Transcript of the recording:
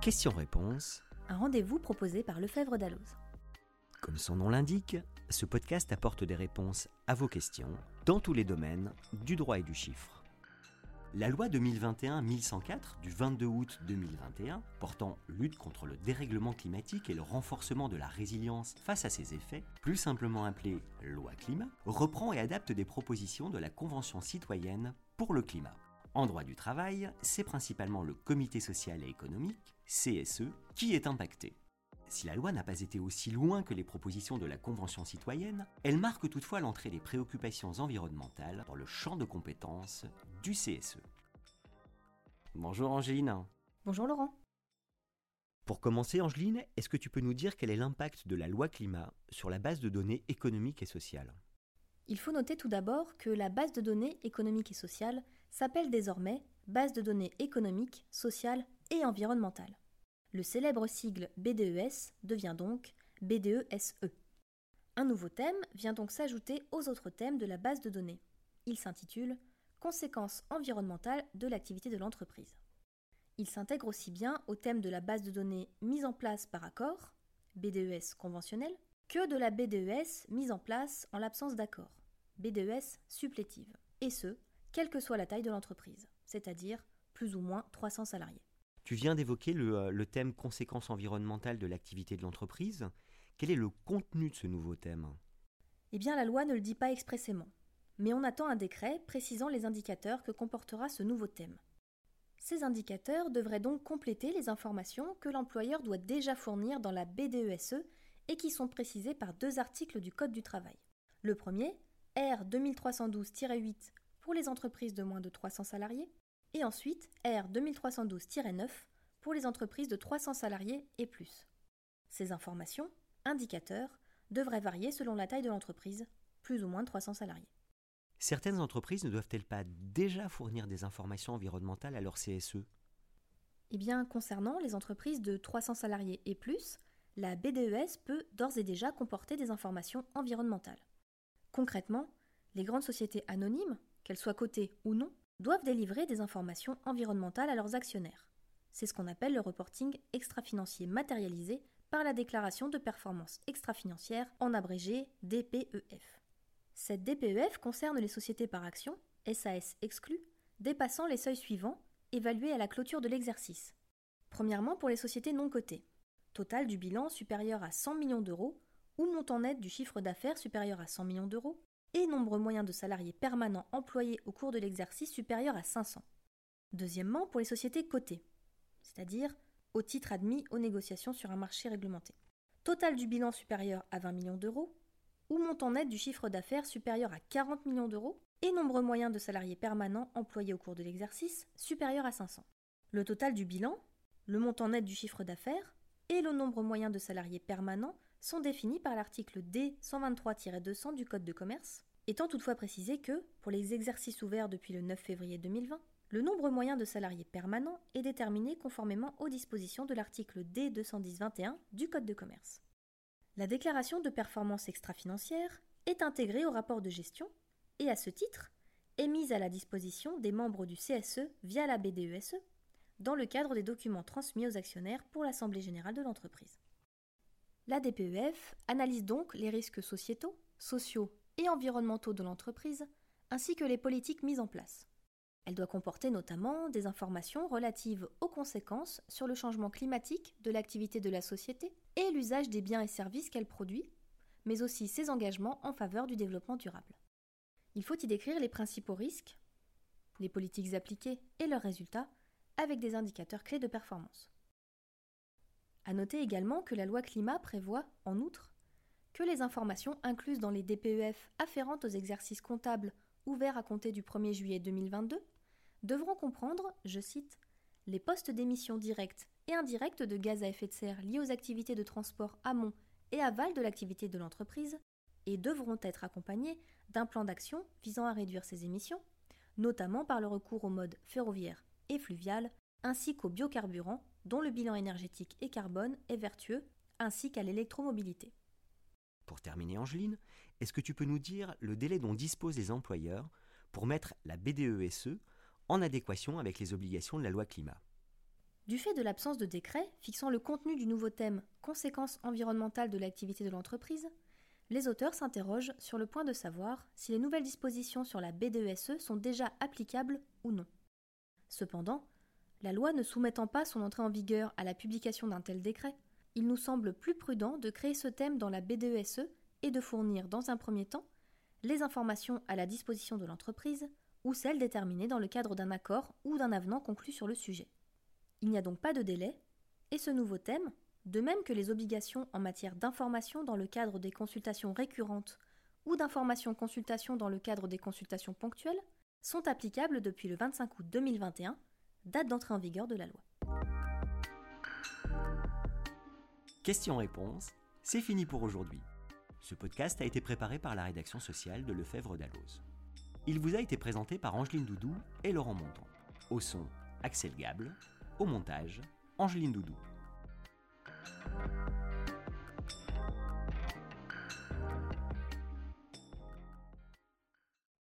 Question-réponse. Un rendez-vous proposé par Lefebvre Dalloz. Comme son nom l'indique, ce podcast apporte des réponses à vos questions dans tous les domaines du droit et du chiffre. La loi 2021-1104 du 22 août 2021 portant lutte contre le dérèglement climatique et le renforcement de la résilience face à ses effets, plus simplement appelée loi climat, reprend et adapte des propositions de la Convention citoyenne pour le climat. En droit du travail, c'est principalement le comité social et économique, CSE, qui est impacté. Si la loi n'a pas été aussi loin que les propositions de la Convention citoyenne, elle marque toutefois l'entrée des préoccupations environnementales dans le champ de compétences du CSE. Bonjour Angéline. Bonjour Laurent. Pour commencer Angeline, est-ce que tu peux nous dire quel est l'impact de la loi climat sur la base de données économiques et sociales? Il faut noter tout d'abord que la base de données économiques et sociales s'appelle désormais base de données économiques, sociales et environnementales. Le célèbre sigle BDES devient donc BDESE. Un nouveau thème vient donc s'ajouter aux autres thèmes de la base de données. Il s'intitule Conséquences environnementales de l'activité de l'entreprise. Il s'intègre aussi bien au thème de la base de données mise en place par accord, BDES conventionnel, que de la BDES mise en place en l'absence d'accord, BDES supplétive, et ce, quelle que soit la taille de l'entreprise, c'est-à-dire plus ou moins 300 salariés. Tu viens d'évoquer le, le, thème conséquences environnementales de l'activité de l'entreprise. Quel est le contenu de ce nouveau thème? Eh bien, la loi ne le dit pas expressément, mais on attend un décret précisant les indicateurs que comportera ce nouveau thème. Ces indicateurs devraient donc compléter les informations que l'employeur doit déjà fournir dans la BDESE et qui sont précisées par deux articles du Code du travail. Le premier, R 2312-8 pour les entreprises de moins de 300 salariés, et ensuite R 2312-9 pour les entreprises de 300 salariés et plus. Ces informations, indicateurs, devraient varier selon la taille de l'entreprise, plus ou moins de 300 salariés. Certaines entreprises ne doivent-elles pas déjà fournir des informations environnementales à leur CSE Eh bien, concernant les entreprises de 300 salariés et plus, la BDES peut d'ores et déjà comporter des informations environnementales. Concrètement, les grandes sociétés anonymes, qu'elles soient cotées ou non, doivent délivrer des informations environnementales à leurs actionnaires. C'est ce qu'on appelle le reporting extra-financier matérialisé par la déclaration de performance extra-financière, en abrégé DPEF. Cette DPEF concerne les sociétés par action, SAS exclues, dépassant les seuils suivants, évalués à la clôture de l'exercice. Premièrement, pour les sociétés non cotées. Total du bilan supérieur à 100 millions d'euros ou montant net du chiffre d'affaires supérieur à 100 millions d'euros, et nombre moyen de salariés permanents employés au cours de l'exercice supérieur à 500. Deuxièmement, pour les sociétés cotées, c'est-à-dire au titre admis aux négociations sur un marché réglementé. Total du bilan supérieur à 20 millions d'euros, ou montant net du chiffre d'affaires supérieur à 40 millions d'euros, et nombre moyen de salariés permanents employés au cours de l'exercice supérieur à 500. Le total du bilan, le montant net du chiffre d'affaires et le nombre moyen de salariés permanents sont définis par l'article D 123-200 du Code de commerce, étant toutefois précisé que, pour les exercices ouverts depuis le 9 février 2020, le nombre moyen de salariés permanents est déterminé conformément aux dispositions de l'article D 210-21 du Code de commerce. La déclaration de performance extra-financière est intégrée au rapport de gestion et, à ce titre, est mise à la disposition des membres du CSE via la BDESE dans le cadre des documents transmis aux actionnaires pour l'Assemblée générale de l'entreprise. La DPEF analyse donc les risques sociétaux, sociaux et environnementaux de l'entreprise, ainsi que les politiques mises en place. Elle doit comporter notamment des informations relatives aux conséquences sur le changement climatique de l'activité de la société et l'usage des biens et services qu'elle produit, mais aussi ses engagements en faveur du développement durable. Il faut y décrire les principaux risques, les politiques appliquées et leurs résultats, avec des indicateurs clés de performance. À noter également que la loi climat prévoit, en outre, que les informations incluses dans les DPEF afférentes aux exercices comptables ouverts à compter du 1er juillet 2022 devront comprendre, je cite, les postes d'émissions directes et indirectes de gaz à effet de serre liés aux activités de transport amont et aval de l'activité de l'entreprise et devront être accompagnés d'un plan d'action visant à réduire ces émissions, notamment par le recours au mode ferroviaire et fluvial, ainsi qu'aux biocarburants dont le bilan énergétique et carbone est vertueux, ainsi qu'à l'électromobilité. Pour terminer, Angeline, est-ce que tu peux nous dire le délai dont disposent les employeurs pour mettre la BDESE en adéquation avec les obligations de la loi climat? Du fait de l'absence de décret fixant le contenu du nouveau thème Conséquences environnementales de l'activité de l'entreprise, les auteurs s'interrogent sur le point de savoir si les nouvelles dispositions sur la BDESE sont déjà applicables ou non. Cependant, la loi ne soumettant pas son entrée en vigueur à la publication d'un tel décret, il nous semble plus prudent de créer ce thème dans la BDESE et de fournir, dans un premier temps, les informations à la disposition de l'entreprise ou celles déterminées dans le cadre d'un accord ou d'un avenant conclu sur le sujet. Il n'y a donc pas de délai, et ce nouveau thème, de même que les obligations en matière d'information dans le cadre des consultations récurrentes ou d'information-consultation dans le cadre des consultations ponctuelles, sont applicables depuis le 25 août 2021, date d'entrée en vigueur de la loi. Questions-réponses, c'est fini pour aujourd'hui. Ce podcast a été préparé par la rédaction sociale de Lefebvre d'Alloz. Il vous a été présenté par Angeline Doudou et Laurent Monton. Au son, Axel Gable. Au montage, Angeline Doudou.